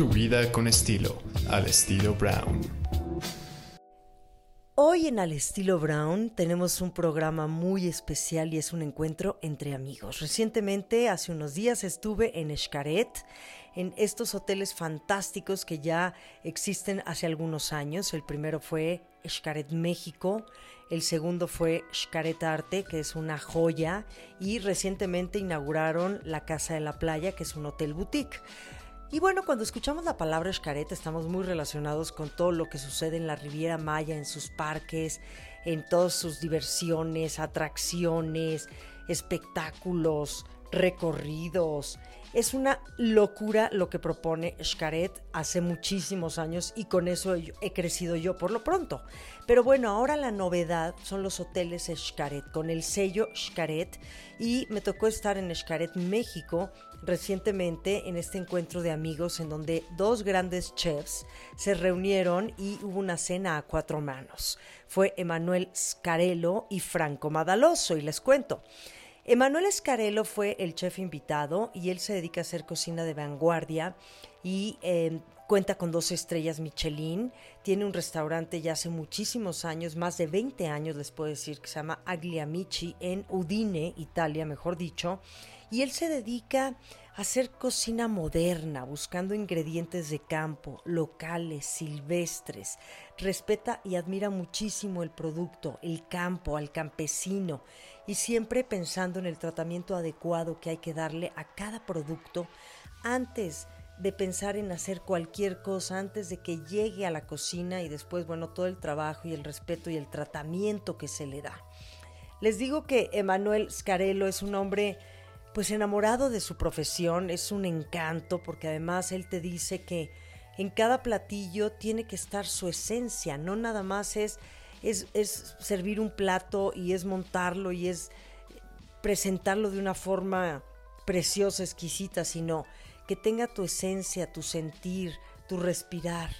Tu vida con estilo, al estilo Brown. Hoy en Al estilo Brown tenemos un programa muy especial y es un encuentro entre amigos. Recientemente, hace unos días, estuve en Xcaret, en estos hoteles fantásticos que ya existen hace algunos años. El primero fue Xcaret México, el segundo fue Xcaret Arte, que es una joya, y recientemente inauguraron la Casa de la Playa, que es un hotel boutique. Y bueno, cuando escuchamos la palabra Xcaret estamos muy relacionados con todo lo que sucede en la Riviera Maya, en sus parques, en todas sus diversiones, atracciones, espectáculos, recorridos. Es una locura lo que propone Xcaret hace muchísimos años y con eso he crecido yo por lo pronto. Pero bueno, ahora la novedad son los hoteles Xcaret con el sello Xcaret y me tocó estar en Xcaret, México recientemente en este encuentro de amigos en donde dos grandes chefs se reunieron y hubo una cena a cuatro manos. Fue Emanuel Scarello y Franco Madaloso y les cuento. Emanuel Scarello fue el chef invitado y él se dedica a hacer cocina de vanguardia y em, cuenta con dos estrellas Michelin. Tiene un restaurante ya hace muchísimos años, más de 20 años les puedo decir, que se llama Agliamici en Udine, Italia, mejor dicho y él se dedica a hacer cocina moderna, buscando ingredientes de campo, locales, silvestres. Respeta y admira muchísimo el producto, el campo, al campesino y siempre pensando en el tratamiento adecuado que hay que darle a cada producto antes de pensar en hacer cualquier cosa antes de que llegue a la cocina y después, bueno, todo el trabajo y el respeto y el tratamiento que se le da. Les digo que Emanuel Scarello es un hombre pues enamorado de su profesión, es un encanto porque además él te dice que en cada platillo tiene que estar su esencia, no nada más es, es, es servir un plato y es montarlo y es presentarlo de una forma preciosa, exquisita, sino que tenga tu esencia, tu sentir, tu respirar.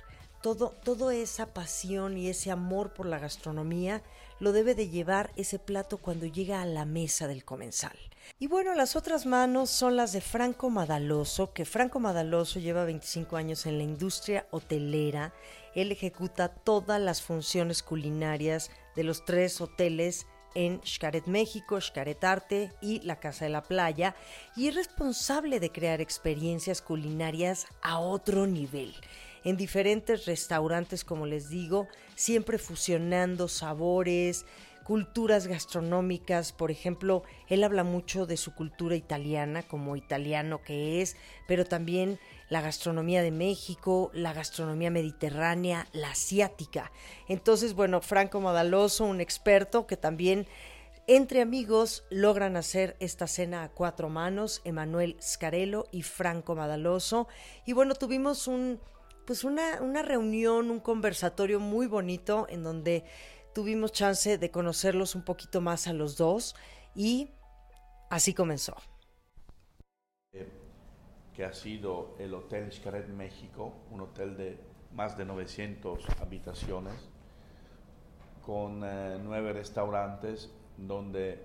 Todo, toda esa pasión y ese amor por la gastronomía lo debe de llevar ese plato cuando llega a la mesa del comensal. Y bueno, las otras manos son las de Franco Madaloso, que Franco Madaloso lleva 25 años en la industria hotelera. Él ejecuta todas las funciones culinarias de los tres hoteles en Xcaret México, Xcaret Arte y la Casa de la Playa y es responsable de crear experiencias culinarias a otro nivel en diferentes restaurantes, como les digo, siempre fusionando sabores, culturas gastronómicas, por ejemplo, él habla mucho de su cultura italiana como italiano que es, pero también la gastronomía de México, la gastronomía mediterránea, la asiática. Entonces, bueno, Franco Madaloso, un experto que también entre amigos logran hacer esta cena a cuatro manos, Emanuel Scarello y Franco Madaloso. Y bueno, tuvimos un pues una, una reunión, un conversatorio muy bonito en donde tuvimos chance de conocerlos un poquito más a los dos y así comenzó. Que ha sido el Hotel Xcaret México, un hotel de más de 900 habitaciones, con eh, nueve restaurantes, donde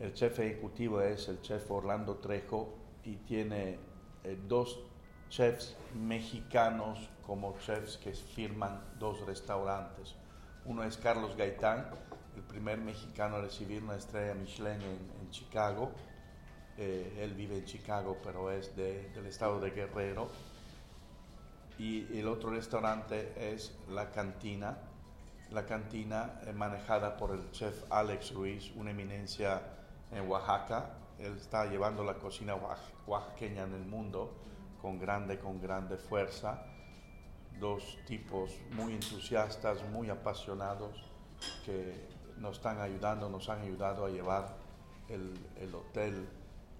el chef ejecutivo es el chef Orlando Trejo y tiene eh, dos chefs mexicanos como chefs que firman dos restaurantes. Uno es Carlos Gaitán, el primer mexicano a recibir una estrella Michelin en, Chicago. Eh, él vive en Chicago, pero es del estado de Guerrero. Y el otro restaurante es La Cantina. La Cantina eh, manejada por el chef Alex Ruiz, una eminencia en Oaxaca. Él está llevando la cocina oaxaqueña en el mundo con grande, con grande fuerza. Dos tipos muy entusiastas, muy apasionados, que nos están ayudando, nos han ayudado a llevar el, hotel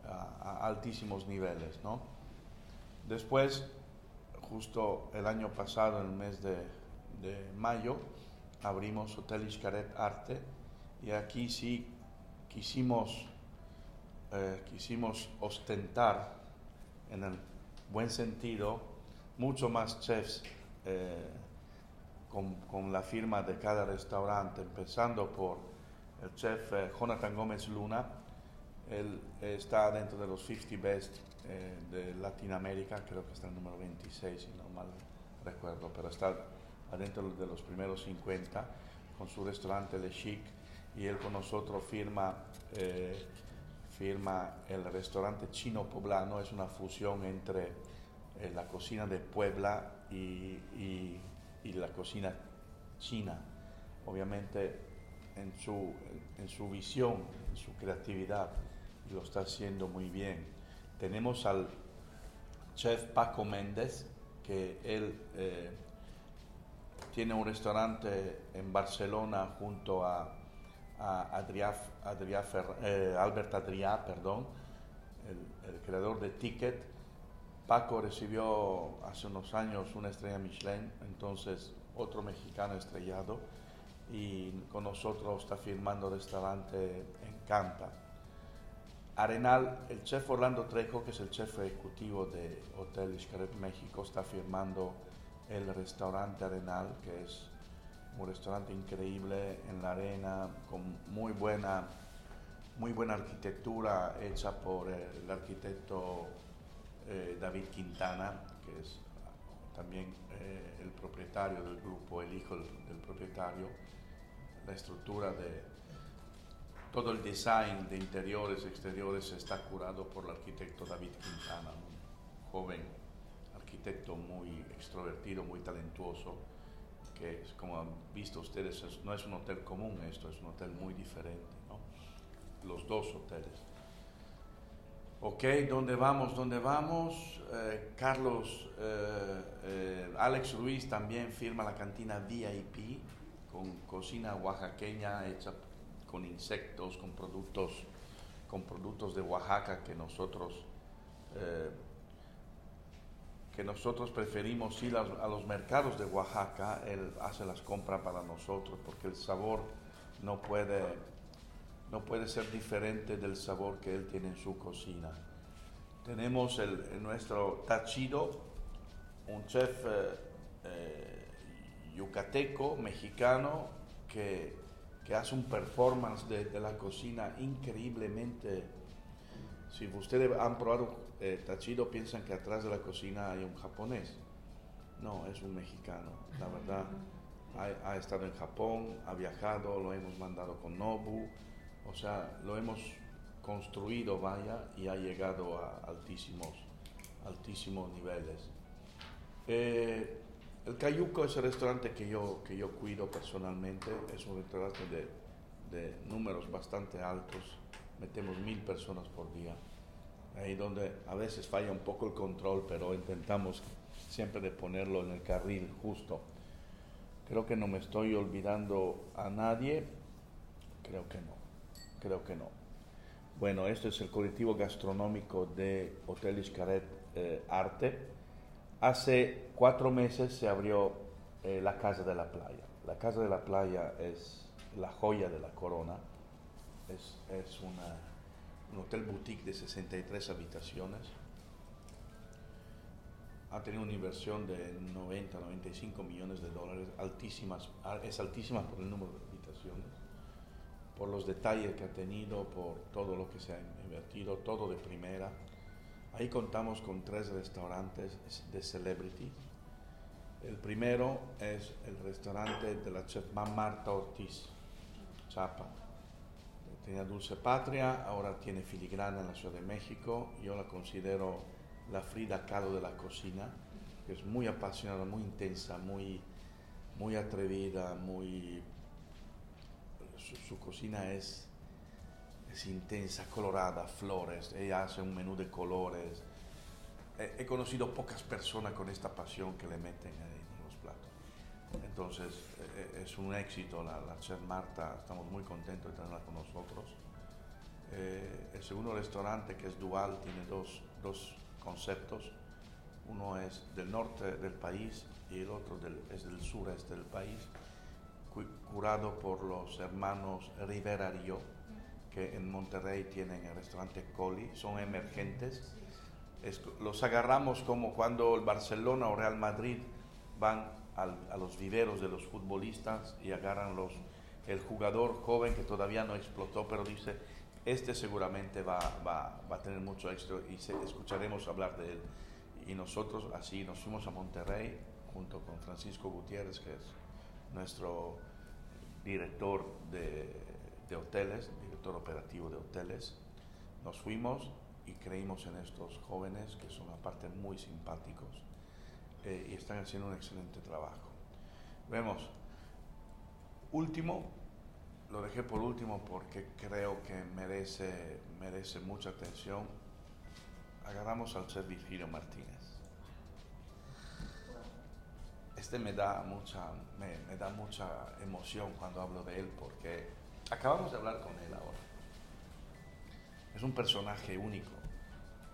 a, altísimos niveles. ¿no? Después, justo el año pasado, en el mes de, mayo, abrimos Hotel Iscaret Arte y aquí sí quisimos, eh, quisimos ostentar en el buen sentido, mucho más chefs eh, con, la firma de cada restaurante, empezando por el chef eh, Jonathan Gómez Luna. Él está dentro de los 50 Best eh, de Latinoamérica, creo que está el número 26, si no mal recuerdo, pero está adentro de los primeros 50 con su restaurante Le Chic y él con nosotros firma, eh, firma el restaurante chino poblano, es una fusión entre eh, la cocina de Puebla y, y, la cocina china. Obviamente en su, en su visión, en su creatividad, lo está haciendo muy bien. Tenemos al chef Paco Méndez, que él eh, tiene un restaurante en Barcelona junto a, Adrià, Adrià eh, Albert Adrià, perdón, el, creador de Ticket. Paco recibió hace unos años una estrella Michelin, entonces otro mexicano estrellado, y con nosotros está firmando restaurante en Campa. Arenal, el chef Orlando Trejo, que es el chef ejecutivo de Hotel Xcaret México, está firmando el restaurante Arenal, que es un restaurante increíble en la arena, con muy buena, muy buena arquitectura hecha por el arquitecto eh, David Quintana, que es también eh, el propietario del grupo, el hijo del, propietario. La estructura de, todo el design de interiores exteriores está curado por el arquitecto David Quintana, un joven arquitecto muy extrovertido, muy talentuoso, que como han visto ustedes, es, no es un hotel común esto, es un hotel muy diferente, los dos hoteles. Ok, ¿dónde vamos? ¿Dónde vamos? Eh, Carlos, eh, eh, Alex Ruiz también firma la cantina VIP con cocina oaxaqueña hecha con insectos, con productos, con productos de Oaxaca que nosotros, que nosotros preferimos ir a, los mercados de Oaxaca, él hace las compras para nosotros porque el sabor no puede, no puede ser diferente del sabor que él tiene en su cocina. Tenemos el, nuestro tachido, un chef eh, eh, yucateco, mexicano, que que hace un performance de, de, la cocina increíblemente. Si ustedes han probado eh, tachido, piensan que atrás de la cocina hay un japonés. No, es un mexicano, la verdad. Ha, ha, estado en Japón, ha viajado, lo hemos mandado con Nobu, o sea, lo hemos construido, vaya, y ha llegado a altísimos, altísimos niveles. Eh, el Cayuco es el restaurante que yo, que yo cuido personalmente, es un restaurante de, de números bastante altos, metemos mil personas por día, ahí donde a veces falla un poco el control, pero intentamos siempre de ponerlo en el carril justo. Creo que no me estoy olvidando a nadie, creo que no, creo que no. Bueno, este es el colectivo gastronómico de Hotel Iscaret eh, Arte Hace cuatro meses se abrió eh, la Casa de la Playa. La Casa de la Playa es la joya de la corona. Es, es una, un hotel boutique de 63 habitaciones. Ha tenido una inversión de 90, 95 millones de dólares, altísimas, es altísima por el número de habitaciones, por los detalles que ha tenido, por todo lo que se ha invertido, todo de primera Ahí contamos con tres restaurantes de celebrity. El primero es el restaurante de la chef Marta Ortiz, Chapa. Tenía Dulce Patria, ahora tiene Filigrana en la Ciudad de México. Yo la considero la Frida Kahlo de la cocina, que es muy apasionada, muy intensa, muy, muy atrevida, muy... Su, cocina es intensa, colorada, flores, ella hace un menú de colores. He, conocido pocas personas con esta pasión que le meten en los platos. Entonces eh, es un éxito la, la, chef Marta, estamos muy contentos de tenerla con nosotros. Eh, el segundo restaurante que es dual tiene dos, dos conceptos. Uno es del norte del país y el otro del, es del sureste del país, por los hermanos Rivera Río que en Monterrey tienen el restaurante Coli, son emergentes. Es, los agarramos como cuando el Barcelona o Real Madrid van al, a los viveros de los futbolistas y agarran los, el jugador joven que todavía no explotó, pero dice, Este seguramente va, va, va a tener mucho éxito y escucharemos hablar de él. Y nosotros así nos fuimos a Monterrey junto con Francisco Gutiérrez, que es nuestro director de, de hoteles, director operativo de hoteles. Nos fuimos y creímos en estos jóvenes que son aparte muy simpáticos eh, y están haciendo un excelente trabajo. Vemos, último, lo dejé por último porque creo que merece, merece mucha atención. Agarramos al Virgilio Martínez. Este me da mucha, me, me da mucha emoción cuando hablo de él porque acabamos de hablar con él ahora. Es un personaje único,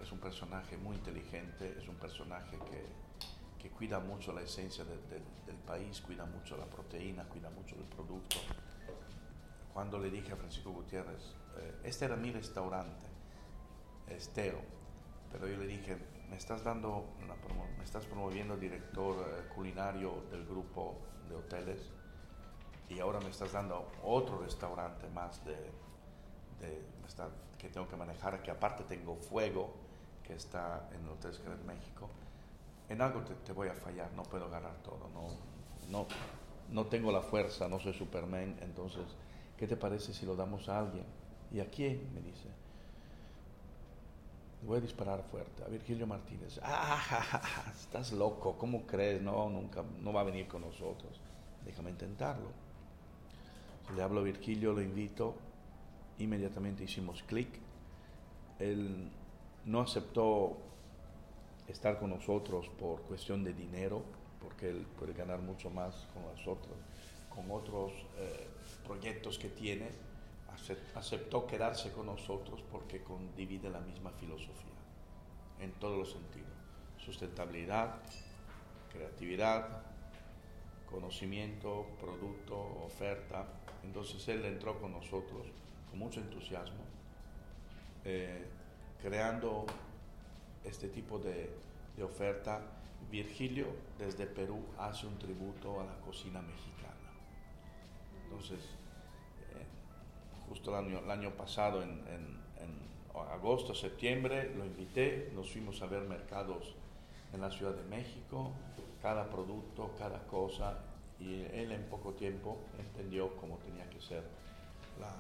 es un personaje muy inteligente, es un personaje que, que cuida mucho la esencia del país, cuida mucho la proteína, cuida mucho el producto. Cuando le dije a Francisco Gutiérrez, eh, este era mi restaurante, Estero, pero yo le dije, me estás dando, me estás promoviendo director eh, culinario del grupo de hoteles y ahora me estás dando otro restaurante más de, de, que tengo que manejar, que aparte tengo fuego, que está en el Hotel Square México. En algo te, voy a fallar, no puedo ganar todo, no, no, no tengo la fuerza, no soy Superman, entonces, ¿qué te parece si lo damos a alguien? ¿Y a quién? Me dice. Voy a disparar fuerte a Virgilio Martínez. ¡Ah! Estás loco, ¿cómo crees? No, nunca, no va a venir con nosotros. Déjame intentarlo. Le hablo a Virgilio, lo invito, inmediatamente hicimos clic. Él no aceptó estar con nosotros por cuestión de dinero, porque él puede ganar mucho más con nosotros, con otros eh, proyectos que tiene. Aceptó quedarse con nosotros porque divide la misma filosofía en todos los sentidos. Sustentabilidad, creatividad, conocimiento, producto, oferta. Entonces él entró con nosotros con mucho entusiasmo, eh, creando este tipo de, de, oferta. Virgilio desde Perú hace un tributo a la cocina mexicana. Entonces, justo el año, el año pasado, en, en, agosto, septiembre, lo invité, nos fuimos a ver mercados en la Ciudad de México, cada producto, cada cosa, y él en poco tiempo entendió cómo tenía que ser la,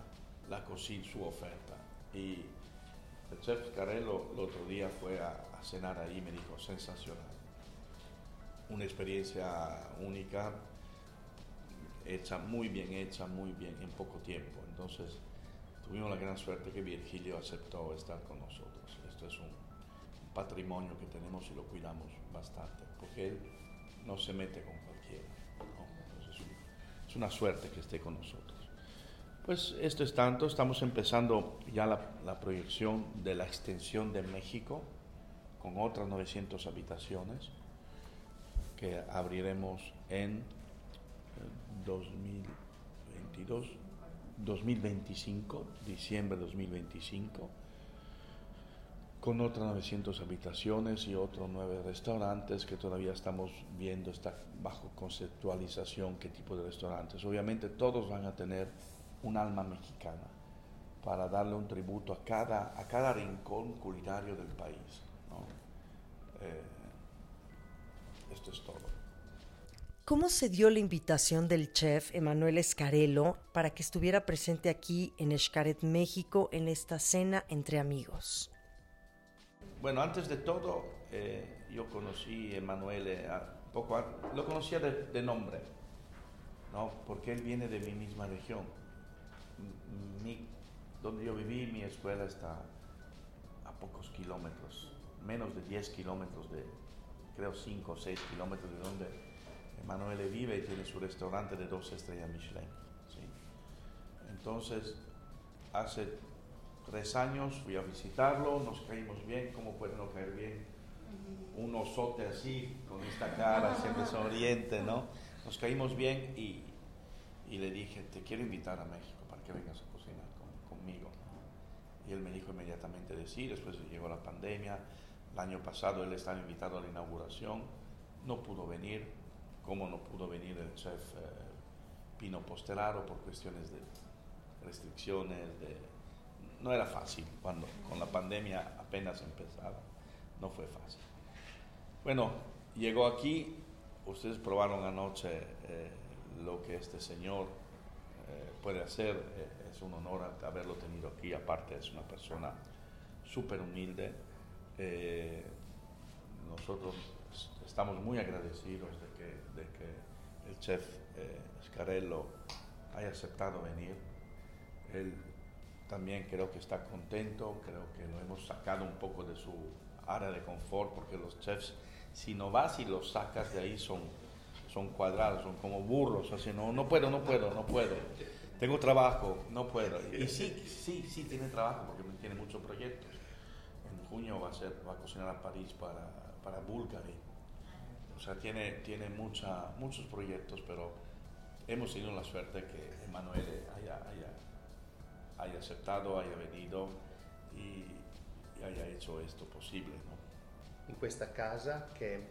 la cocina, su oferta. Y el chef Carello el otro día fue a, cenar ahí y me dijo, sensacional. Una experiencia única, hecha muy bien, hecha muy bien en poco tiempo. Entonces, tuvimos la gran suerte que Virgilio aceptó estar con nosotros. Esto es un patrimonio que tenemos y lo cuidamos bastante, porque él no se mete con cualquiera. es una suerte que esté con nosotros. Pues esto es tanto, estamos empezando ya la, proyección de la extensión de México con otras 900 habitaciones que abriremos en 2022, eh, 2025, diciembre de 2025, con otras 900 habitaciones y otros nueve restaurantes que todavía estamos viendo, está bajo conceptualización qué tipo de restaurantes. Obviamente todos van a tener un alma mexicana para darle un tributo a cada, a cada rincón culinario del país. Eh, esto es todo. ¿Cómo se dio la invitación del chef Emanuel Escarelo para que estuviera presente aquí en Escaret, México, en esta cena entre amigos? Bueno, antes de todo, eh, yo conocí a Emanuel, eh, poco, lo conocía de, nombre, ¿no? porque él viene de mi misma región donde yo viví, mi escuela está a pocos kilómetros, menos de 10 kilómetros de, creo 5 o 6 kilómetros de donde Emanuele vive y tiene su restaurante de dos estrellas Michelin. Entonces, hace tres años fui a visitarlo, nos caímos bien, ¿cómo puede no caer bien? Un osote así, con esta cara, siempre sonriente, ¿no? Nos caímos bien y, le dije, te quiero invitar a México que vengas a cocinar conmigo. Y él me dijo inmediatamente de sí, después llegó la pandemia, el año pasado él estaba invitado a la inauguración, no pudo venir, como no pudo venir el chef eh, Pino Posteraro por cuestiones de restricciones, de, no era fácil cuando con la pandemia apenas empezaba, no fue fácil. Bueno, llegó aquí, ustedes probaron anoche eh, lo que este señor eh, puede hacer, eh, es un honor haberlo tenido aquí, aparte es una persona súper humilde. nosotros estamos muy agradecidos de que, de que el chef Scarello haya aceptado venir. Él también creo que está contento, creo que lo hemos sacado un poco de su área de confort, porque los chefs, si no vas y los sacas de ahí, son, son cuadrados, son como burros, así, no, no puedo, no puedo, no puedo. Tengo trabajo, no puedo. Y sí, sí, sí tiene trabajo, porque tiene muchos proyectos. En junio va a, ser, va a cocinar a París para, para Bulgari. O sea, tiene, tiene mucha, muchos proyectos, pero hemos tenido la suerte que Emanuele haya, haya, haya, aceptado, haya venido y, y, haya hecho esto posible. No? In questa casa che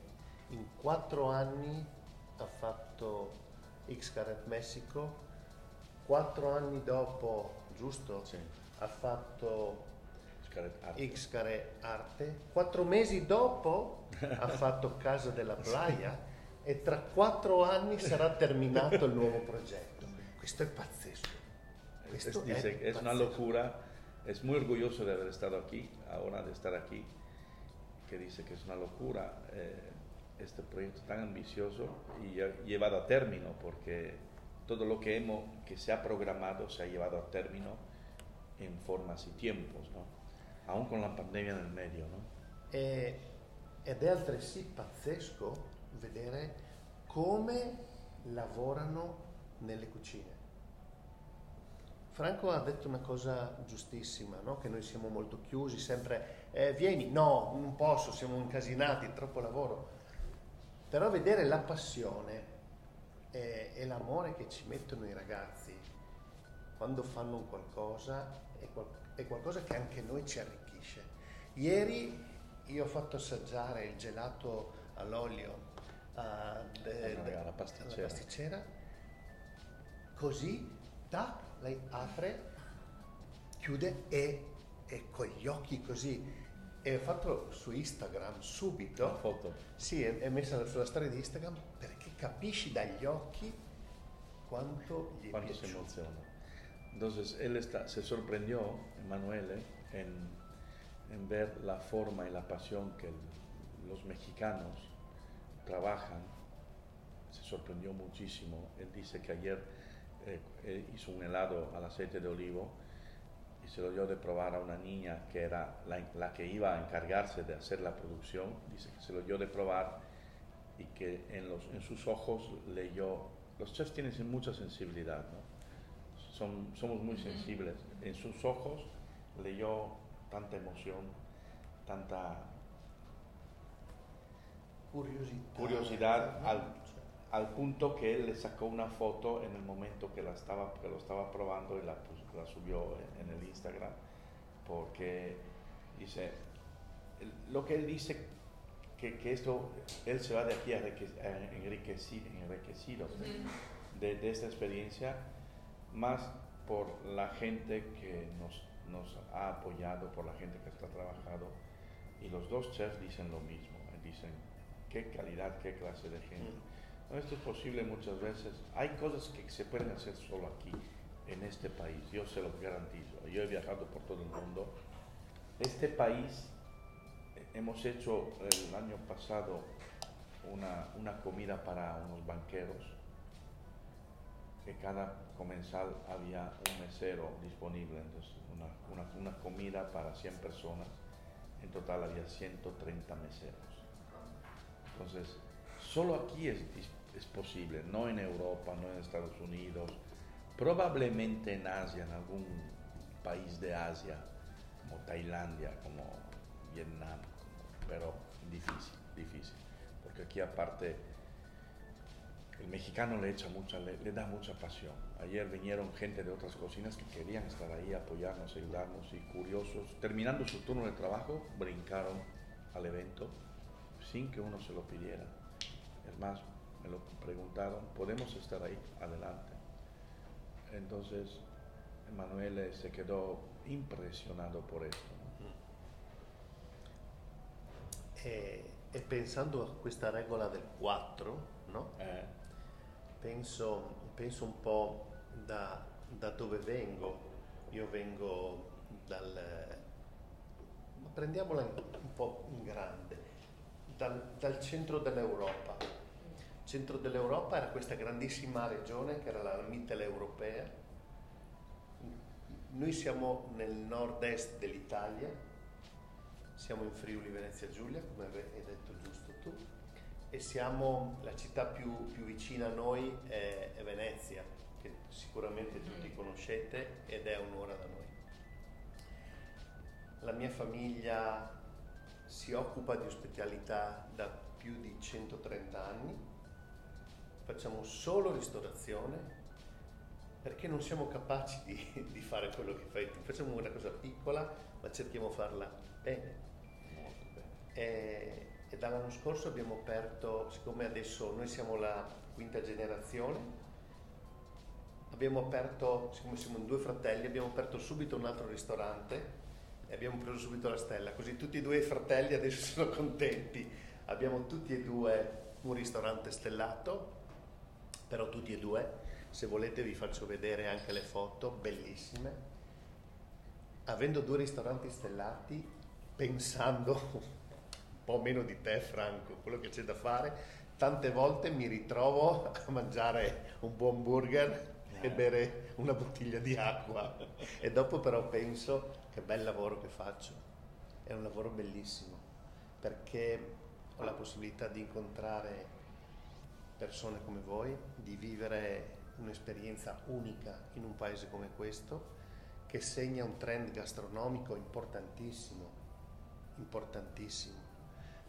in quattro anni ha fatto X-Caret Messico, quattro anni dopo, giusto? Sì. Ha fatto Arte. X-Care Arte, quattro mesi dopo ha fatto Casa della Playa e tra quattro anni sarà terminato il nuovo progetto. Questo è pazzesco. Questo es, dice, è, es una locura, es muy orgulloso de haber estado aquí, ahora de estar aquí, que dice que es una locura eh, este proyecto tan ambicioso y llevado a término, porque todo lo que, hemos, que se ha programado se ha llevado a término en formas y tiempos, ¿no? Aún con la pandemia nel medio. No? E, ed è altresì pazzesco vedere come lavorano nelle cucine. Franco ha detto una cosa giustissima, no? che noi siamo molto chiusi, sempre eh, vieni, no, non posso, siamo incasinati, troppo lavoro. Però vedere la passione e, e l'amore che ci mettono i ragazzi quando fanno un qualcosa è, qual- è qualcosa che anche noi ci arricchisce. Ieri io ho fatto assaggiare il gelato all'olio uh, de, de, alla, pasticcera. alla pasticcera. Così, tac, lei apre, chiude e, e con gli occhi così. E ho fatto su Instagram subito. Una foto. Sì, è, è messa sulla storia di Instagram perché capisci dagli occhi quanto gli Quanto è piaciuto. emociona. Entonces él está, se sorprendió, Emanuele, en, en ver la forma y la pasión que los mexicanos trabajan. Se sorprendió muchísimo. Él dice que ayer eh, eh, hizo un helado al aceite de olivo y se lo dio de probar a una niña que era la, la que iba a encargarse de hacer la producción. Dice que se lo dio de probar y que en, los, en sus ojos leyó. Los chefs tienen mucha sensibilidad, ¿no? Son, somos muy sensibles. En sus ojos leyó tanta emoción, tanta. Curiosidad al- punto que él le sacó una foto en el momento que, la estaba, que lo estaba probando y la, la subió en, en el Instagram, porque dice, lo que él dice, que, que esto, él se va de aquí enriqueci- enriquecido de, de esta experiencia, más por la gente que nos, nos ha apoyado, por la gente que está trabajado, y los dos chefs dicen lo mismo, dicen, qué calidad, qué clase de gente. No, esto es posible muchas veces. Hay cosas que se pueden hacer solo aquí, en este país. Yo se lo garantizo. Yo he viajado por todo el mundo. Este país, eh, hemos hecho el año pasado una, una comida para unos banqueros, que cada comensal había un mesero disponible. Entonces, una, una, una comida para 100 personas. En total había 130 meseros. Entonces, solo aquí es, es posible, no en Europa, no en Estados Unidos, probablemente en Asia, en algún país de Asia, como Tailandia, como Vietnam, pero difícil, difícil, porque aquí aparte el mexicano le echa mucha, le, le da mucha pasión. Ayer vinieron gente de otras cocinas que querían estar ahí, apoyarnos, ayudarnos y curiosos, terminando su turno de trabajo, brincaron al evento sin que uno se lo pidiera. Es más, me lo preguntaron, ¿podemos estar ahí? Adelante. Entonces, Emanuele se quedó impresionado por esto. E, e pensando a questa regola del 4, no? Eh, penso, penso un po' da, da dove vengo. Io vengo dal... prendiamola un po' in grande, dal, dal centro dell'Europa. Il centro dell'Europa era questa grandissima regione che era la mitteleuropea. Noi siamo nel nord-est dell'Italia, siamo in Friuli Venezia Giulia, come hai detto giusto e siamo, la città più, più vicina a noi è, è Venezia, che sicuramente tutti conoscete ed è un'ora da noi. La mia famiglia si occupa di ospitalità da più di 130 anni, facciamo solo ristorazione perché non siamo capaci di, di fare quello che fai tu, facciamo una cosa piccola ma cerchiamo di farla bene. molto bene. E, e dall'anno scorso abbiamo aperto, siccome adesso noi siamo la quinta generazione, abbiamo aperto, siccome siamo due fratelli, abbiamo aperto subito un altro ristorante e abbiamo preso subito la stella, così tutti e due i fratelli adesso sono contenti. Abbiamo tutti e due un ristorante stellato, però tutti e due, se volete vi faccio vedere anche le foto, bellissime. Avendo due ristoranti stellati, pensando po' meno di te Franco, quello che c'è da fare, tante volte mi ritrovo a mangiare un buon burger e bere una bottiglia di acqua. E dopo però penso che bel lavoro che faccio, è un lavoro bellissimo perché ho la possibilità di incontrare persone come voi, di vivere un'esperienza unica in un paese come questo che segna un trend gastronomico importantissimo, importantissimo,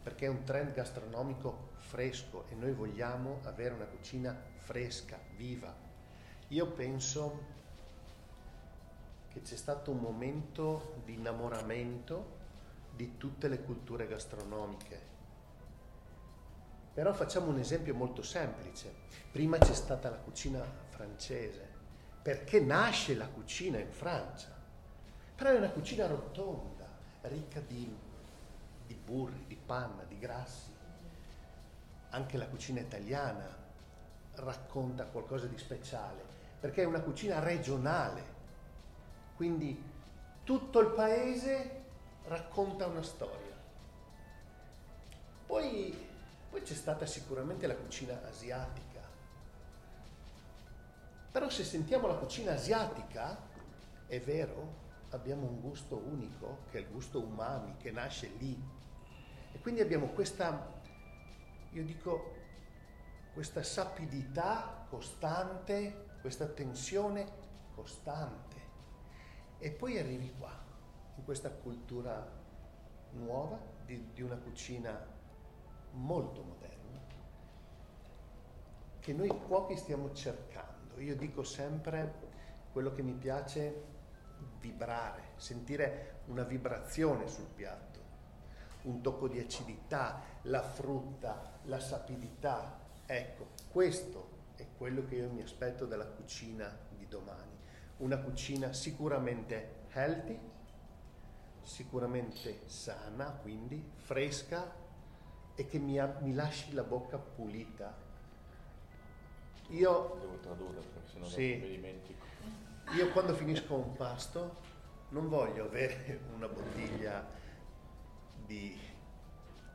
perché è un trend gastronomico fresco e noi vogliamo avere una cucina fresca, viva. Io penso che c'è stato un momento di innamoramento di tutte le culture gastronomiche. Però facciamo un esempio molto semplice. Prima c'è stata la cucina francese. Perché nasce la cucina in Francia? Però è una cucina rotonda, ricca di, di burri, di panna, di grassi. Anche la cucina italiana racconta qualcosa di speciale, perché è una cucina regionale. Quindi tutto il paese racconta una storia. Poi, poi c'è stata sicuramente la cucina asiatica. Però se sentiamo la cucina asiatica, è vero, abbiamo un gusto unico, che è il gusto umami, che nasce lì. E quindi abbiamo questa, io dico, questa sapidità costante, questa tensione costante. E poi arrivi qua, in questa cultura nuova, di, di una cucina molto moderna, che noi cuochi stiamo cercando. Io dico sempre quello che mi piace vibrare, sentire una vibrazione sul piatto, un tocco di acidità, la frutta, la sapidità. Ecco, questo è quello che io mi aspetto dalla cucina di domani. Una cucina sicuramente healthy, sicuramente sana, quindi fresca e che mi, ha- mi lasci la bocca pulita. Io Devo tradurre perché sennò Sì. mi dimentico. io quando finisco un pasto non voglio avere una bottiglia di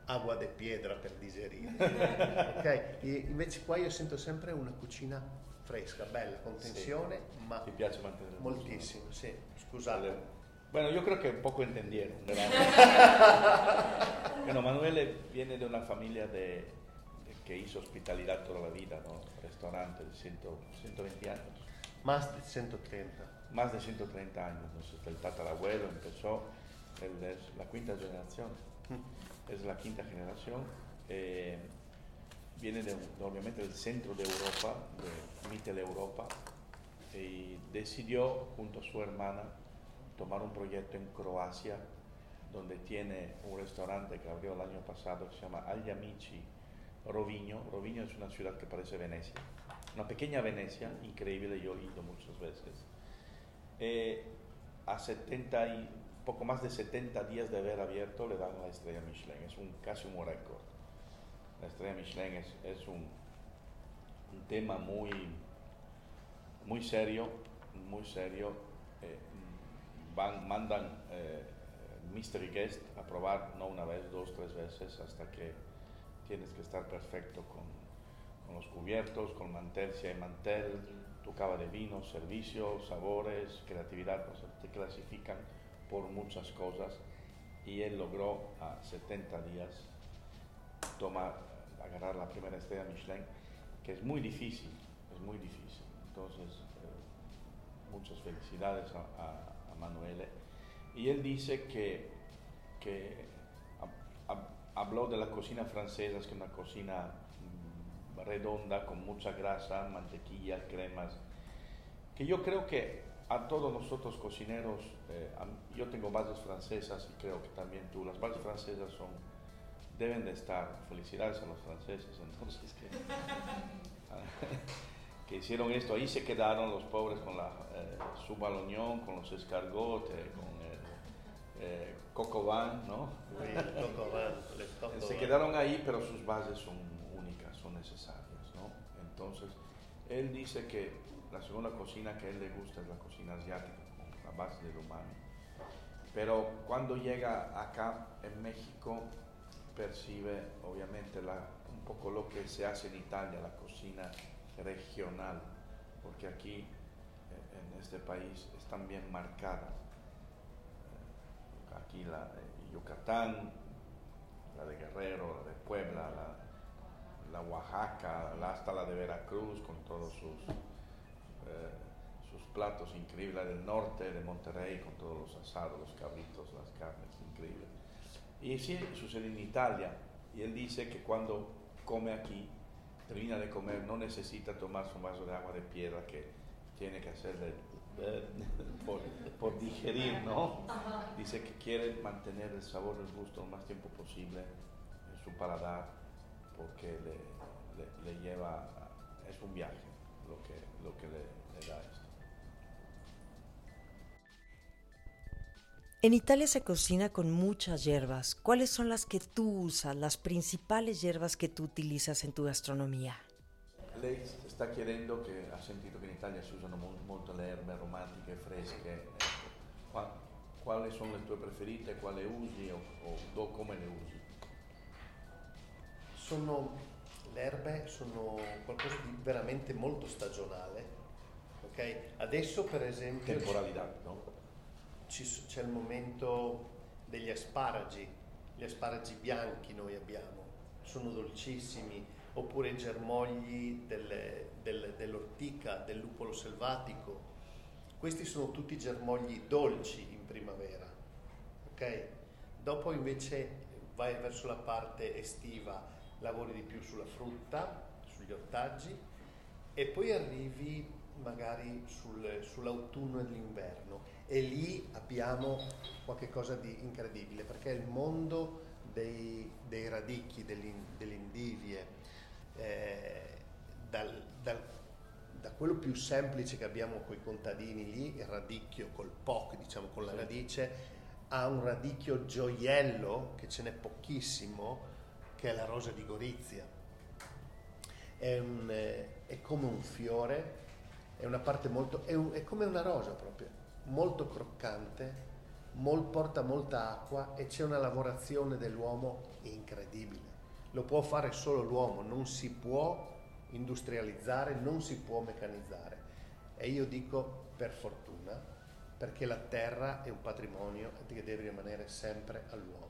acqua de piedra per digerire. ok? E invece qua io sento sempre una cucina fresca, bella, con Sì. tensione, ma Ti piace mantenere moltissimo, sì. Scusate. Bueno, yo creo que poco entendieron. bueno, Manuel viene de una familia de, de que hizo hospitalidad toda la vida, ¿no? Restaurante de 100 120 años, Más di 130. más de 130 años. Entonces, el tatarabuelo empezó, él es la quinta generación, es la quinta generación. eh, viene de, obviamente del centro de Europa, de Mitteleuropa, y decidió junto a su hermana tomar un proyecto en Croacia, donde tiene un restaurante que abrió el año pasado que se llama Agli Amici Rovigno. Rovigno es una ciudad que parece Venecia, una pequeña Venecia, increíble, yo he ido muchas veces. Eh, a 70 y poco más de 70 días de haber abierto le dan la estrella Michelin. Es un, casi un récord. La estrella Michelin es, es un, un, tema muy, muy serio, muy serio. Eh, van, mandan eh, Mystery Guest a probar no una vez, dos, tres veces hasta que tienes que estar perfecto con, con los cubiertos, con mantel, si hay mantel, tu cava de vino, servicios, sabores, creatividad, o sea, te clasifican por muchas cosas y él logró a 70 días tomar, agarrar la primera estrella Michelin, que es muy difícil, es muy difícil. Entonces, eh, muchas felicidades a, a, Manuele. Y él dice que, que habló de la cocina francesa, que es una cocina mm, redonda, con mucha grasa, mantequilla, cremas, que yo creo que a todos nosotros cocineros, eh, yo tengo bases francesas y creo que también tú, las bases francesas son, deben de estar, felicidades a los franceses, entonces que, que hicieron esto, ahí se quedaron los pobres con la, eh, su baloñón, con los escargotes, con el eh, cocoban, ¿no? Oui, cocoban, se quedaron ahí, pero sus bases son únicas, son necesarias, ¿no? Entonces, él dice que la segunda cocina que a él le gusta es la cocina asiática, con la base del umami. Pero cuando llega acá en México, percibe obviamente la, un poco lo que se hace en Italia, la cocina regional, porque aquí en este país están bien marcadas. Aquí la de Yucatán, la de Guerrero, la de Puebla, la, la Oaxaca, hasta la de Veracruz, con todos sus eh, sus platos increíbles del norte de Monterrey con todos los asados, los cabritos, las carnes increíbles. Y sí, sucede en Italia. Y él dice que cuando come aquí, termina de comer, no necesita tomar su vaso de agua de piedra que tiene que hacer por, por, digerir, ¿no? Dice que quiere mantener el sabor del gusto lo más tiempo posible en su paladar porque le, le, le lleva, es un viaje lo que, lo que le, le da esto. En Italia se cocina con muchas hierbas. ¿Cuáles son las que tú usas, las principales hierbas que tú utilizas en tu gastronomía? Lei sta chiedendo che ha sentito che in Italia si usano molto le erbe aromatiche, fresche. Ecco. Quali sono le tue preferite, quale usi o, o come le usi? Sono le erbe sono qualcosa di veramente molto stagionale. Okay? Adesso per esempio... Temporalità, no? C'è il momento degli asparagi, gli asparagi bianchi noi abbiamo, sono dolcissimi, oppure i germogli delle, delle, dell'ortica, del lupolo selvatico. Questi sono tutti germogli dolci in primavera. Okay? Dopo invece vai verso la parte estiva, lavori di più sulla frutta, sugli ortaggi e poi arrivi magari sul, sull'autunno e l'inverno. E lì abbiamo qualcosa di incredibile perché il mondo dei, dei radicchi, delle indivie, eh, dal, dal, da quello più semplice che abbiamo con i contadini lì, il radicchio col POC, diciamo con la radice, a un radicchio gioiello, che ce n'è pochissimo, che è la rosa di Gorizia. È, un, eh, è come un fiore, è una parte molto, è, un, è come una rosa proprio, molto croccante, mol, porta molta acqua e c'è una lavorazione dell'uomo incredibile. Lo può fare solo l'uomo, non si può industrializzare, non si può meccanizzare. E io dico per fortuna, perché la terra è un patrimonio che deve rimanere sempre all'uomo.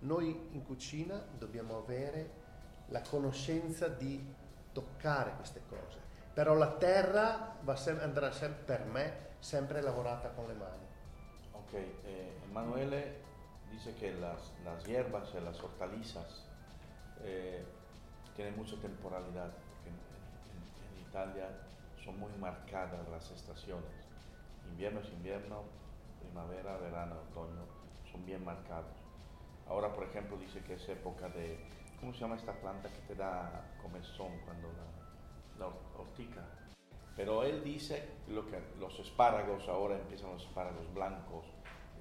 Noi in cucina dobbiamo avere la conoscenza di toccare queste cose, però la terra sem- andrà sempre, per me sempre lavorata con le mani. Ok, eh, Emanuele dice que las, las, hierbas y las hortalizas eh, tienen mucha temporalidad. En, en, en, Italia son muy marcadas las estaciones. Invierno es invierno, primavera, verano, otoño, son bien marcados. Ahora, por ejemplo, dice que es época de, ¿cómo se llama esta planta que te da comezón cuando la, la ortica? Pero él dice lo que los espárragos, ahora empiezan los espárragos blancos,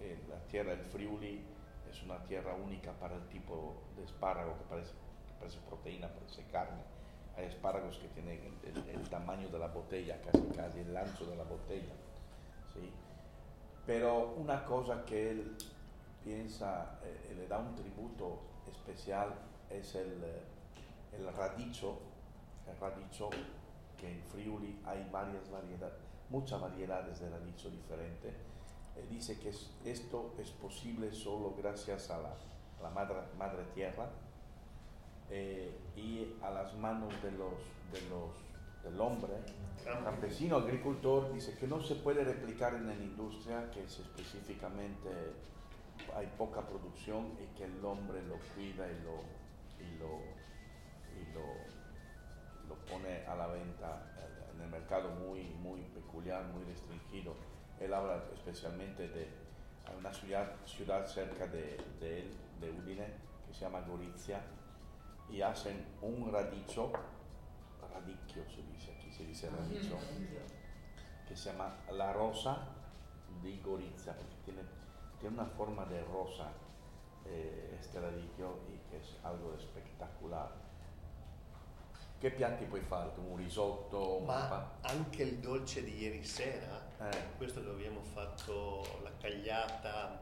eh, la tierra del Friuli es una tierra única para el tipo de espárrago que parece, que parece proteína, parece carne. Hay espárragos que tienen el, el, tamaño de la botella, casi casi el ancho de la botella. ¿sí? Pero una cosa que él piensa, eh, le da un tributo especial, es el, eh, el radicho, el radicho que en Friuli hay varias variedades, muchas variedades de radicho diferente. Eh, dice que es, esto es posible solo gracias a la, la madre, madre, tierra eh, y a las manos de los, de los, del hombre, campesino, agricultor, dice que no se puede replicar en la industria, que es específicamente hay poca producción y que el hombre lo cuida y lo, y lo, y lo, lo pone a la venta en el mercado muy, muy peculiar, muy restringido. Él habla especialmente de una ciudad, ciudad cerca de, de él, de Udine, que se llama Gorizia, y hacen un radicho, radicchio se dice, aquí se dice radicho, que se llama La Rosa di Gorizia, porque tiene, tiene una forma de rosa eh, este radicchio y que es algo espectacular. Che piatti puoi fare? Un risotto? Un Ma pa- anche il dolce di ieri sera, Eh. questo dove abbiamo fatto la cagliata,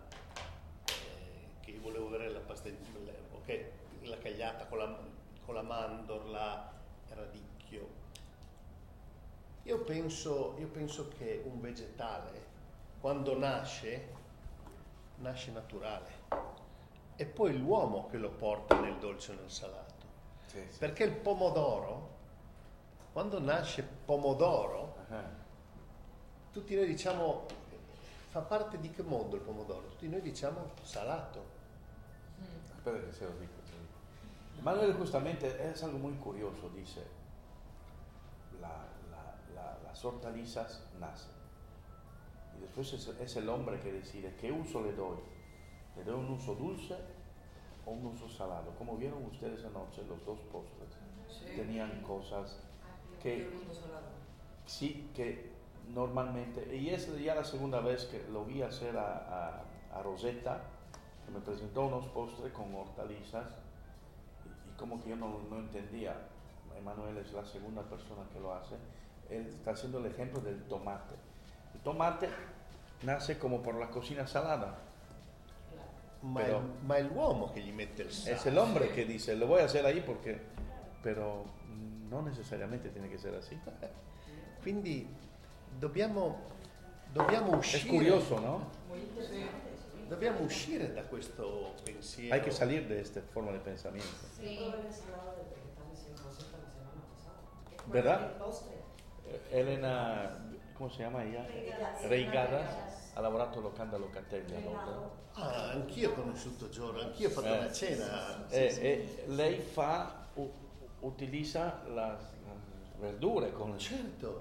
eh, che io volevo avere la pasta, ok, la cagliata con la, con la mandorla, il radicchio. Io penso, io penso che un vegetale, quando nasce, nasce naturale. È poi l'uomo che lo porta nel dolce o nel salato. Sì, sì. Perché il pomodoro, quando nasce pomodoro, Eh, tutti noi diciamo, fa parte di che mondo il pomodoro? Tutti noi diciamo salato. Se lo digo. se lo digo. Manuel justamente es algo muy curioso, dice, la- la- la- las hortalizas nacen. Y después es, es el hombre que decide qué uso le doy. ¿Le doy un uso dulce o un uso salado? Como vieron ustedes anoche, los dos postres tenían cosas que sí que normalmente, y es ya la segunda vez que lo vi hacer a, a- a Rosetta, que me presentó unos postres con hortalizas, y, y como que yo no, no entendía. Emanuel es la segunda persona que lo hace. Él está haciendo el ejemplo del tomate. El tomate nace como por la cocina salada. Ma, Però- è, ma è l'uomo che gli mette il sale. Es el hombre que dice, lo voy a hacer ahí porque... Pero no necesariamente tiene que ser así. Quindi dobbiamo, dobbiamo Es uscire. curioso, ¿no? Dobbiamo uscire da questo pensiero. Hay que salir de esta forma de pensamiento. ¿Verdad? Eh, Elena, come si chiama ella? Reigadas ha lavorato locanda Locatelli a Londra. Ah, anch'io ho conosciuto Giorgio, anch'io ho fatto Eh. una cena. Eh, eh, lei fa, u- utilizza las verdure con Certo,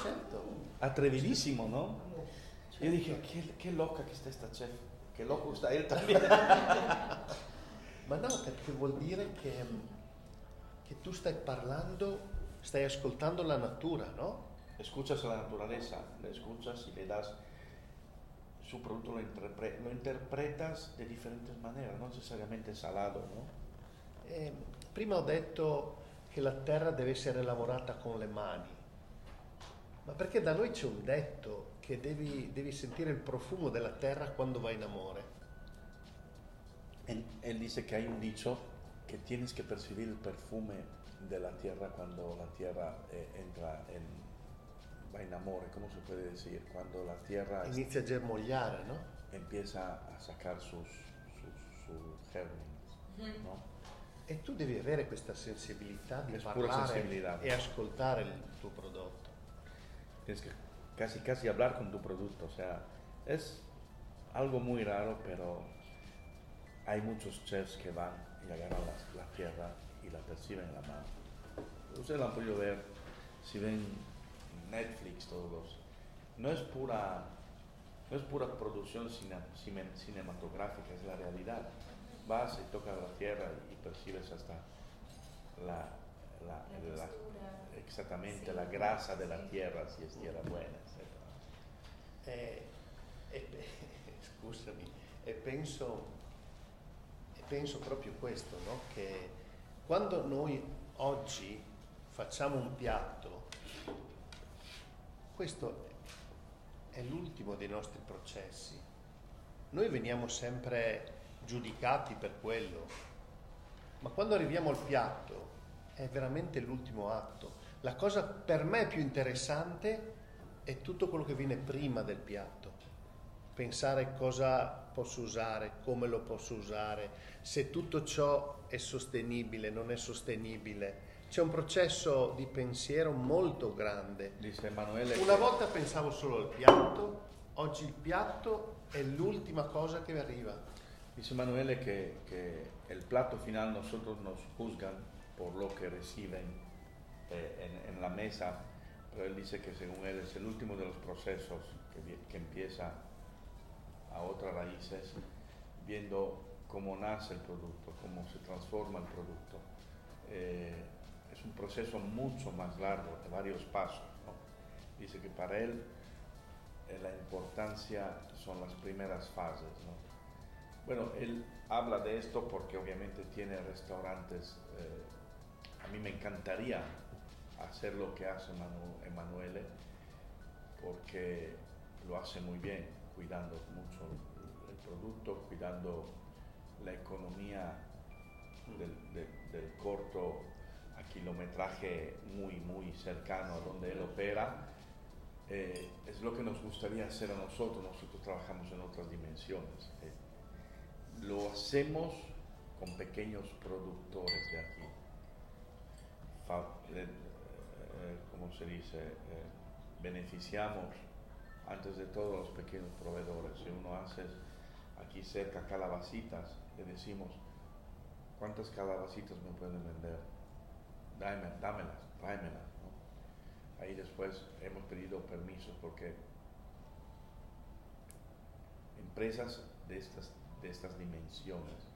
certo. atrevidísimo, ¿no? Yo dije, qué, qué loca que está esta chef, qué loco él también. Ma no, perché vuol dire che, che tu stai parlando, stai ascoltando la natura, no? Escuchas a la naturaleza, le escuchas y le das su producto, lo, interpre- lo interpretas de diferentes maneras, no necesariamente salado, ¿no? Eh, prima ho detto che la terra deve essere lavorata con le mani, ma perché da noi c'è un detto che devi, devi sentire il profumo della terra quando vai in amore. Él, él dice que hay un dicho que tienes que percibir el perfume de la tierra cuando la tierra eh, entra en, va en amor, ¿cómo se puede decir? Cuando la tierra Inizia a germogliare, no? empieza a sacar sus, sus, sus gérmenes, ¿no? E tu devi avere questa sensibilità di Es parlare sensibilidad. e ascoltare il tuo prodotto. Tienes que casi, casi hablar con tu producto. O sea, es algo muy raro, pero hay muchos chefs que van y agarran la, la tierra y la perciben en la mano. Ustedes lo han podido ver si ven Netflix, todos los... No es pura, no es pura producción cine- cine- cinematográfica, es la realidad. Vas y tocas la tierra y percibes hasta la, la, la- exactamente la grasa de la tierra, si es tierra buena, etc. Eh, e, scusami, e penso, e penso proprio questo, no? che quando noi oggi facciamo un piatto, questo è l'ultimo dei nostri processi. Noi veniamo sempre giudicati per quello, ma quando arriviamo al piatto è veramente l'ultimo atto. La cosa per me più interessante è tutto quello che viene prima del piatto. Pensare cosa posso usare, come lo posso usare, se tutto ciò è sostenibile, non è sostenibile. C'è un processo di pensiero molto grande. Dice Emanuele Una volta pensavo solo al piatto, oggi il piatto è l'ultima cosa che arriva. Dice Manuele que, que el plato final nosotros nos juzgan por lo que reciben eh, en, en la mesa, pero él dice que según él es el último de los procesos que, que empieza a otras raíces, viendo cómo nace el producto, cómo se transforma el producto. Eh, un proceso mucho más largo, de varios pasos. ¿no? Dice que para él eh, la importancia son las primeras fases. ¿no? Bueno, él habla de esto porque obviamente tiene restaurantes. eh, a mí me encantaría hacer lo que hace Manu- Emanuele porque lo hace muy bien, cuidando mucho el, producto, cuidando la economía del, del- del corto kilometraje muy, muy cercano a donde él opera. Eh, es lo que nos gustaría hacer a nosotros. Nosotros trabajamos en otras dimensiones. eh. Lo hacemos con pequeños productores de aquí. Fa- eh, eh, ¿Cómo se dice? Eh, beneficiamos antes de todo los pequeños proveedores. Si uno hace aquí cerca calabacitas, le decimos, ¿cuántas calabacitas me pueden vender? Dame, dámelas, tráemelas. ¿no? Ahí después hemos pedido permisos porque empresas de estas, de estas dimensiones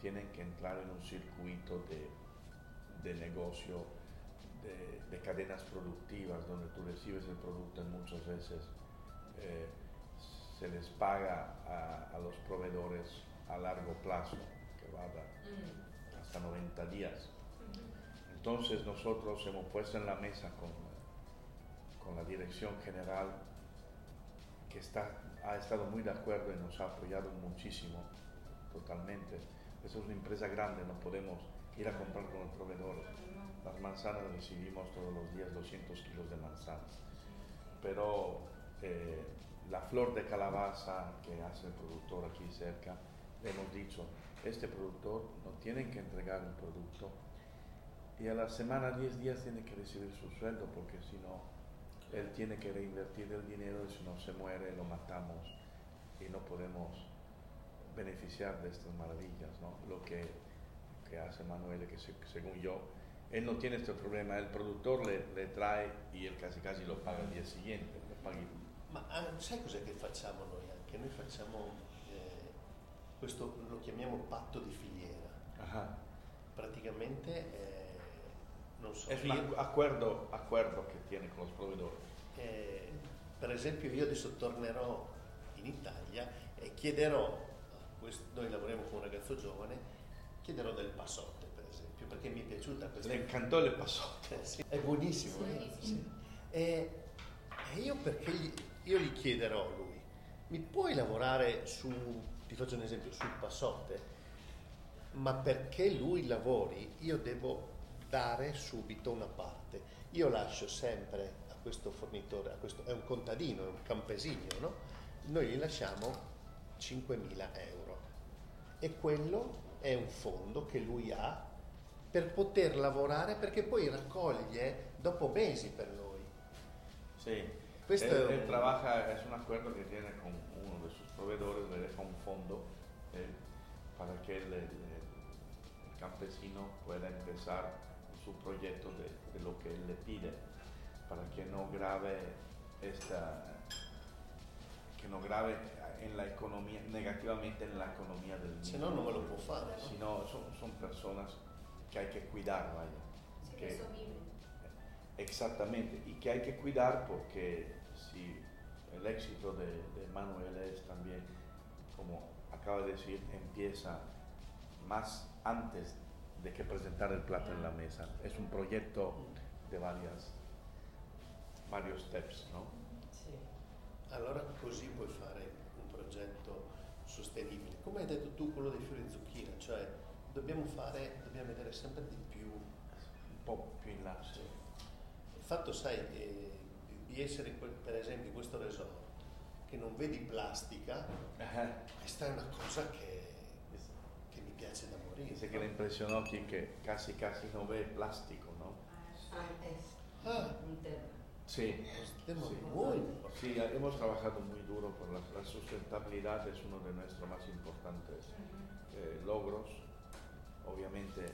tienen que entrar en un circuito de, de negocio, de, de cadenas productivas, donde tú recibes el producto y muchas veces eh, se les paga a, a los proveedores a largo plazo, que va a dar hasta 90 días. Entonces nosotros hemos puesto en la mesa con, con la dirección general que está, ha estado muy de acuerdo y nos ha apoyado muchísimo, totalmente. Es una empresa grande, no podemos ir a comprar con el proveedor. Las manzanas recibimos todos los días 200 kilos de manzanas. Pero eh, la flor de calabaza que hace el productor aquí cerca, le hemos dicho, este productor no tiene que entregar un producto y a la semana, 10 días, tiene que recibir su sueldo porque si no, él tiene que reinvertir el dinero y si no se muere, lo matamos y no podemos beneficiar de estas maravillas. ¿no? Lo que, que hace Manuel, que se- según yo, él no tiene este problema, el productor le, le trae y él casi casi lo paga el día siguiente, Ma ah, sai cos'è che facciamo noi anche? Noi facciamo eh, questo, lo chiamiamo patto di filiera. Praticamente, eh, non so, Es un acuerdo, acuerdo que tiene con los proveedores. Eh, per esempio io adesso tornerò in Italia e chiederò, noi lavoriamo con un ragazzo giovane, chiederò del passotte per esempio, perché mi è piaciuta questa... Le encantó el paso. Eh, sì, È buonissimo. eh? Buonissimo. Sì. E, e io perché gli, io gli chiederò a lui, mi puoi lavorare su, ti faccio un esempio, sul passotte, ma perché lui lavori io devo dare subito una parte. Io lascio sempre a questo fornitore, a questo, è un contadino, è un campesino, no? Noi gli lasciamo 5.000 euro e quello è un fondo che lui ha per poter lavorare perché poi raccoglie dopo mesi per noi. Sí. Questo él, è él un- trabaja, es un acuerdo que tiene con uno de sus proveedores, le deja un fondo eh, para que el, el- el campesino pueda empezar su proyecto de, de lo que él le pide, para que no grave esta que no grave en la economía negativamente en la economía del Se mismo. no non me lo fare. no? Si no, son, son personas que hay que cuidar, vaya. Sí, que- eso vive. Exactamente, y que hay que cuidar porque si el éxito de, de Manuel es también, como acaba de decir, empieza más antes de che presentare il plato en la mesa. Es un progetto di varias, varios steps, no? Sì. Allora così puoi fare un progetto sostenibile. Come hai detto tu, quello dei fiori zucchina, cioè dobbiamo fare, dobbiamo vedere sempre di più. Un po' più in là. Sì. Il fatto, sai, eh, di essere per esempio in questo resort, che non vedi plastica, uh-huh. questa è una cosa che, Dice che le impresionó aquí que casi casi no ve plástico, ¿no? Ah, es Ah, un tema. Sí, tema Sí. muy sí, hemos trabajado muy duro por la, la sustentabilidad, es uno de nuestros más importantes eh, logros. Obviamente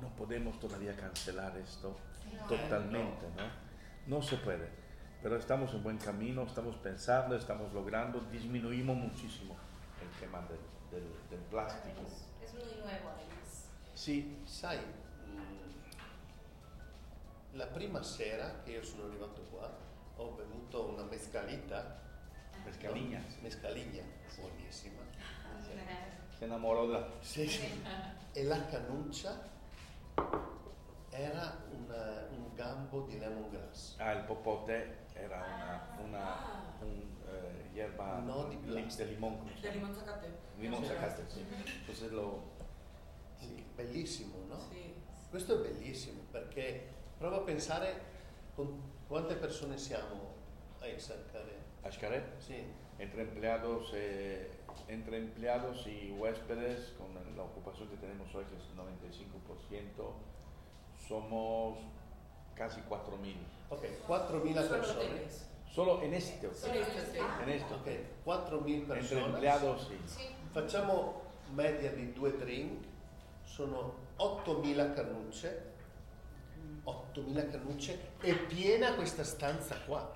no podemos todavía cancelar esto totalmente, ¿no? No se puede, pero estamos en buen camino, estamos pensando, estamos logrando, disminuimos muchísimo el tema del, del- del plástico. Nuevo además. Sí, Sai, mm, la prima sera che io sono arrivato qua ho bevuto una mescalita. Mescaligna. no? Mescaligna, buonissima. se enamoró de la... Sì, sì. E la cannuccia era una- un gambo di lemongrass. Ah, el popote era una, una un, eh, hierba No de limón. ¿cómo se De limón zacate. Limón Sì. zacate, sí. Entonces lo... sì. Bellissimo, no? Sí. Questo è bellissimo perché prova a pensare con quante persone siamo a Xancaré. Ashkaret, Sì, entre empleados, eh, entre empleados y huéspedes, con la ocupación que tenemos hoy, que es el 95%, somos casi 4.000. ok, 4.000 Solo persone. Solo en este hotel. Solo este hotel. En este Ok, hotel. 4.000 Entre persone. empleados y... Sí. Facciamo media di due drink, sono 8.000 cannucce. 8.000 cannucce e piena questa stanza qua.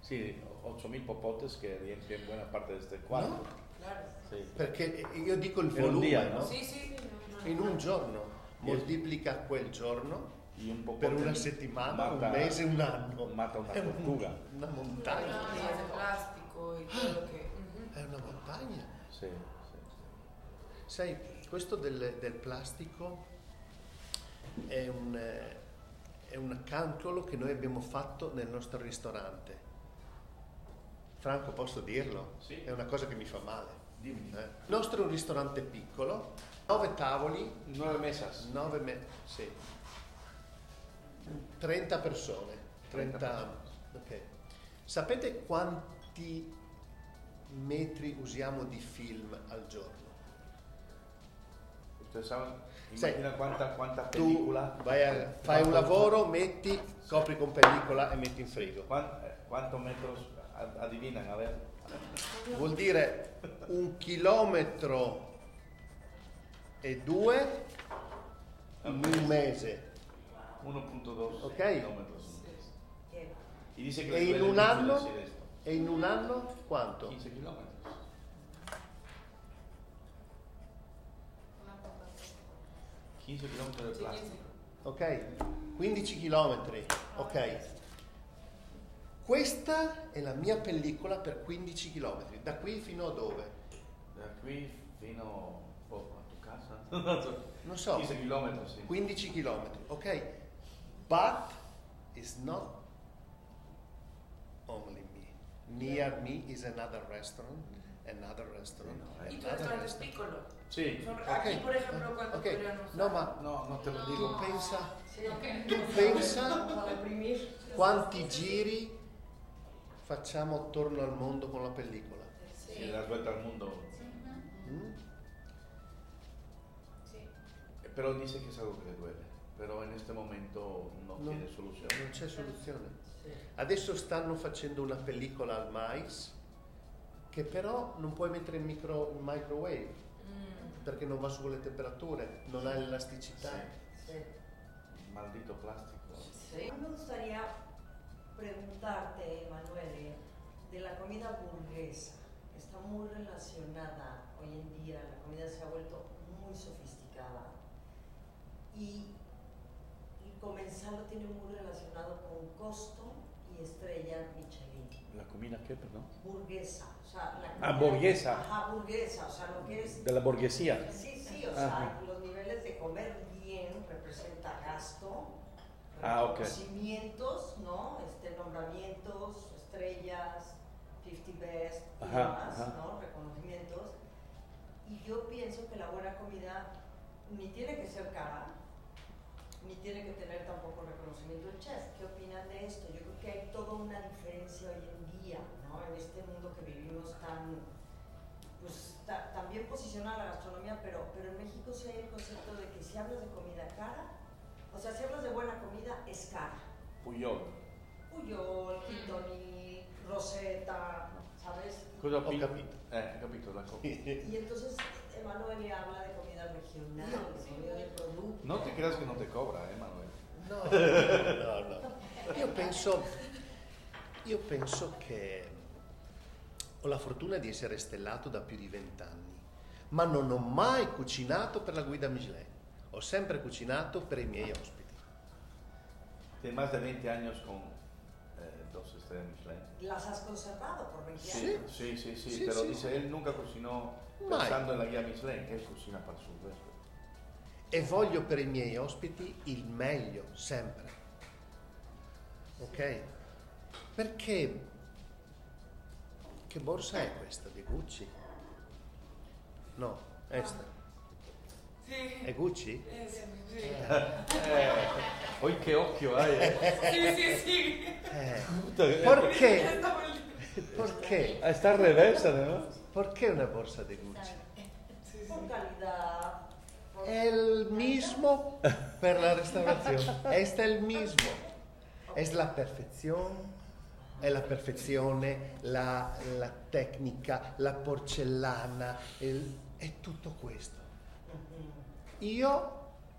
Sí, 8.000 popotes que riempien buena parte de este cuarto. No? Claro. Sí. Perché io dico il volume, dia, no? No, no. In un giorno moltiplica quel giorno un popote per una settimana, un mata- mese, un anno. mata una È un- tortuga. una Las montagna. botellas de plástico y todo lo que. Ujú. È una montagna. Sí, sí, sí. Sai, questo del, del plastico è un, eh, è un calcolo che noi abbiamo fatto nel nostro ristorante. Franco, posso dirlo? Sì. È una cosa che mi fa male. Dimmi. eh. Il nostro è un ristorante piccolo, nove tavoli, Nueve mesas. nove me- sì. 30 persone. 30, ok. Sapete quanti metri usiamo di film al giorno? Saben, Sí. imagina cuánta, cuánta Tu película. vai a- fai un lavoro, metti, copri con pellicola e metti in frigo. cuán- eh, ¿Cuántos metros a- adivinan? A ver. Vuol dire un chilometro e due in un mese. 1.2 Ok. kilómetros. Eh, Y dice que E in un anno? E in un anno quanto? 15 kilómetros. Una poca. 15 kilómetros de Sí, plástico. sí. Ok? 15 chilometri. Ok. Questa è la mia pellicola per 15 chilometri. Da qui fino a dove? De aquí fino oh, a tu casa. Non so. 15 kilómetros, sí. 15 chilometri. Ok? But it's not only me. Near me is another restaurant, another restaurant. Sí, Y tu another restaurante es restaurant. piccolo. Sí. Aquí, por ejemplo, cuando Ok. podríamos- No, ma No, no te lo tu digo. pensa, sí. tu pensa quanti giri facciamo attorno al mondo con la pellicola? Sí, das vuelta al mundo. Mm? Sí. Pero dice que es algo que le duele. Pero en este momento no, No. tiene solución. Non c'è soluzione. Adesso stanno facendo una pellicola al mais che però non puoi mettere in, micro, in microwave Mm. perché non va su le temperature, non ha elasticità. Sí. Maldito plástico. Sí. Me gustaría preguntarte, Emanuele, de la comida burguesa. Está muy relacionada hoy en día, la comida se ha vuelto muy sofisticada. Tiene muy relacionado con costo y estrella Michelin. ¿La comida qué, perdón? Burguesa, o sea, la Ah, comida- burguesa. Ajá, burguesa, o sea, lo que es... De la burguesía. Sí, sí, o Ajá. sea, los niveles de comer bien representa gasto, Ah, reconocimientos, ¿no? Este, nombramientos, estrellas, 50 best, y Ajá, demás, ajá. ¿no? Reconocimientos. Y yo pienso que la buena comida ni tiene que ser cara, ni tiene que tener tampoco reconocimiento del chef. ¿Qué opinan de esto? Yo creo que hay toda una diferencia hoy en día, ¿no? En este mundo que vivimos tan, pues, ta- tan bien posicionada la gastronomía, pero, pero en México sí hay el concepto de que si hablas de comida cara, o sea, si hablas de buena comida, es cara. Puyol. Puyol, Quintoni, Rosetta, ¿sabes? Pi- capito. Eh, capito la. Y entonces Emanuele le habla de comida regional, de comida de producto. No te creas que no te cobra, eh, Manuel. No, no, no. Io penso, io penso che ho la fortuna di essere stellato da più di vent'anni, ma non ho mai cucinato per la guida Michelin. Ho sempre cucinato per i miei ospiti. Tienes más de 20 años con eh, dos estrellas Michelin. Las has conservado por 20 Sí, años. sí, sí, sí, Sí, pero sí. dice, él nunca cocinó Mai. pensando en la guía Michelin, él cocina para sus huéspedes. E voglio per i miei ospiti il meglio, sempre. Ok? Perché... Che borsa è questa di Gucci? No, questa. Sí. È Gucci? Eh, sí, sí. Eh, hoy qué occhio hay. eh. Sí, sí, sí. Eh, Puta, eh. perché? Perché? Está al revés, además. Perché una borsa di Gucci? Por calidad. por- È il mismo per la restaurazione. È il mismo. È la perfezione. È la perfezione, la, la tecnica, la porcellana, il- è tutto questo. Io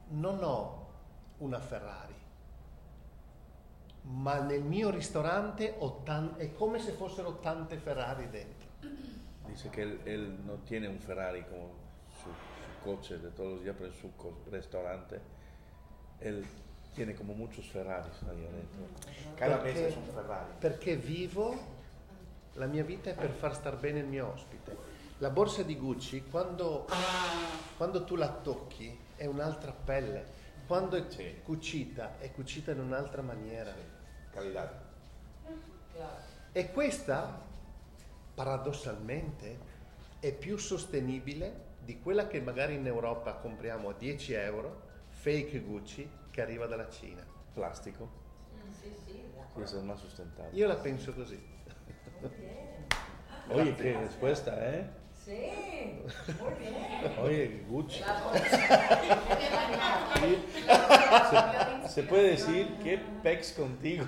non ho una Ferrari, ma nel mio ristorante ho tan- è come se fossero tante Ferrari dentro. Dice que él, él no tiene un Ferrari como su, su coche de todos los días, pero en su co- restaurante él tiene como muchos Ferraris ahí adentro. Cada Perché- mesa es un Ferrari. Perché vivo, la mia vita è per far star bene il mio ospite. La borsa di Gucci, quando, quando tu la tocchi, è un'altra pelle. Quando è Sì. cucita, è cucita in un'altra maniera. Calidad. Claro. E questa, paradossalmente, è più sostenibile di quella che magari in Europa compriamo a 10 euro, fake Gucci, che arriva dalla Cina. De Sí, acuerdo. eso es más sustentable. Io la penso così. Bien. Oye, qué respuesta, ¿eh? Sí, muy bien. Oye, Gucci. La. Se, puede decir que pex contigo.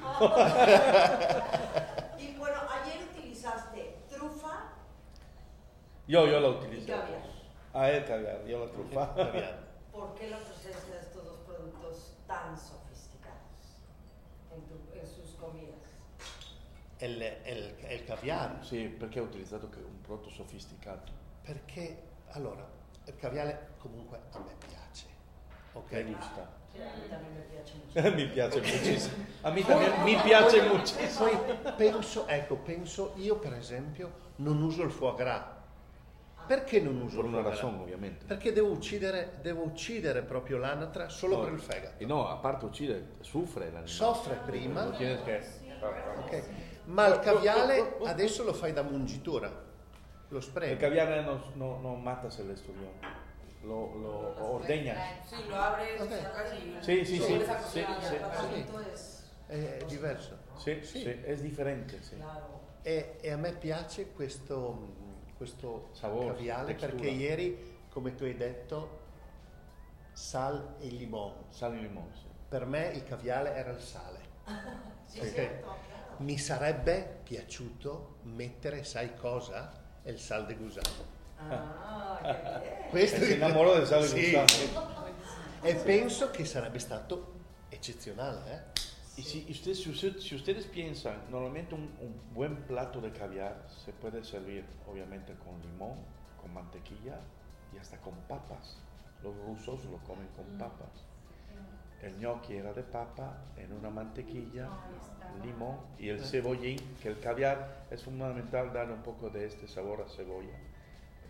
Y bueno, ayer utilizaste trufa Yo, yo la y utilizo. caviar. Ah, el caviar, yo la trufa. ¿Por qué la presencia de estos dos productos tan sofisticados en, tu- en sus comidas? Il, il- il caviale Sí, perché ha utilizzato un prodotto sofisticato. Perché allora il caviale comunque a me piace. Ok? Gusta. Sí, a me piace mi piace muchísimo. A mí también mi piace muchísimo. Poi penso, ecco, penso io per esempio non uso il foie gras. Perché non uso Por il foie gras? razón, ovviamente. Perché devo uccidere, devo uccidere proprio l'anatra solo No, per il fegato. Y no, aparte uccide, sufre el animal. Soffre prima, Lo tienes que... ok? Ma il caviale adesso lo fai da mungitura. Lo El spremi. caviar no, no, no matas el esturión, lo, lo ordeñas. Sí, lo abres, Ok. sacas y. Sí, sí, lo sí, sí, sí. È diverso. Sí, Sí. sí, es diferente, sí. claro. E, e a me piace questo, questo Sapore, caviale textura. perché ieri, come tu hai detto, sal e limone. Sal y limón, sí. Per me il caviale era il sale. Cierto, claro. Mi sarebbe piaciuto mettere, sai cosa? Il sal de gusano. Ah, bien. Questo Si innamorò del sale Sì. E penso che sarebbe stato eccezionale, eh? Y si ustedes, si, usted- si ustedes piensan, normalmente un, un buen plato de caviar se puede servir obviamente con limón, con mantequilla y hasta con papas. Los rusos lo comen con papas. el gnocchi era de papa en una mantequilla, limón y el cebollín, que el caviar es fundamental dar un poco de este sabor a cebolla.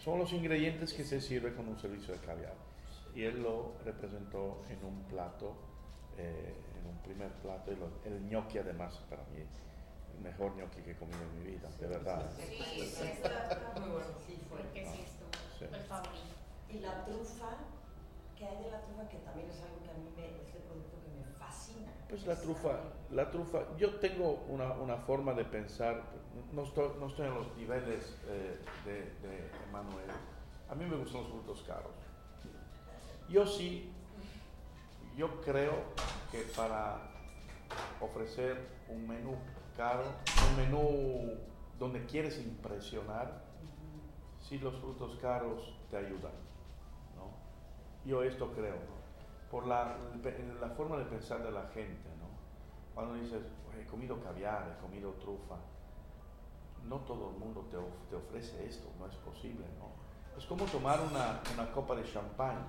Son los ingredientes que se sirve con un servicio de caviar. Y él lo representó en un plato, eh, en un primer plato, y lo- el gnocchi además para mí, el mejor gnocchi que he comido en mi vida, de verdad. Sí, sí, está, está muy bueno. Sí, fue. Porque sí, estuvo Sí. el favorito. Y la trufa, ¿qué hay de la trufa? Que también es algo que a mí me, es el producto que me Pues la trufa, la trufa, yo tengo una, una forma de pensar, no estoy, no estoy en los niveles eh, de, de Emanuel, a mí me gustan los frutos caros. Yo sí, yo creo que para ofrecer un menú caro, un menú donde quieres impresionar, sí los frutos caros te ayudan, ¿no? Yo esto creo. Por la, la forma de pensar de la gente, ¿no? Cuando dices, "Oye, he comido caviar, he comido trufa, no todo el mundo te, of- te ofrece esto, no es posible, ¿no? Es como tomar una, una copa de champán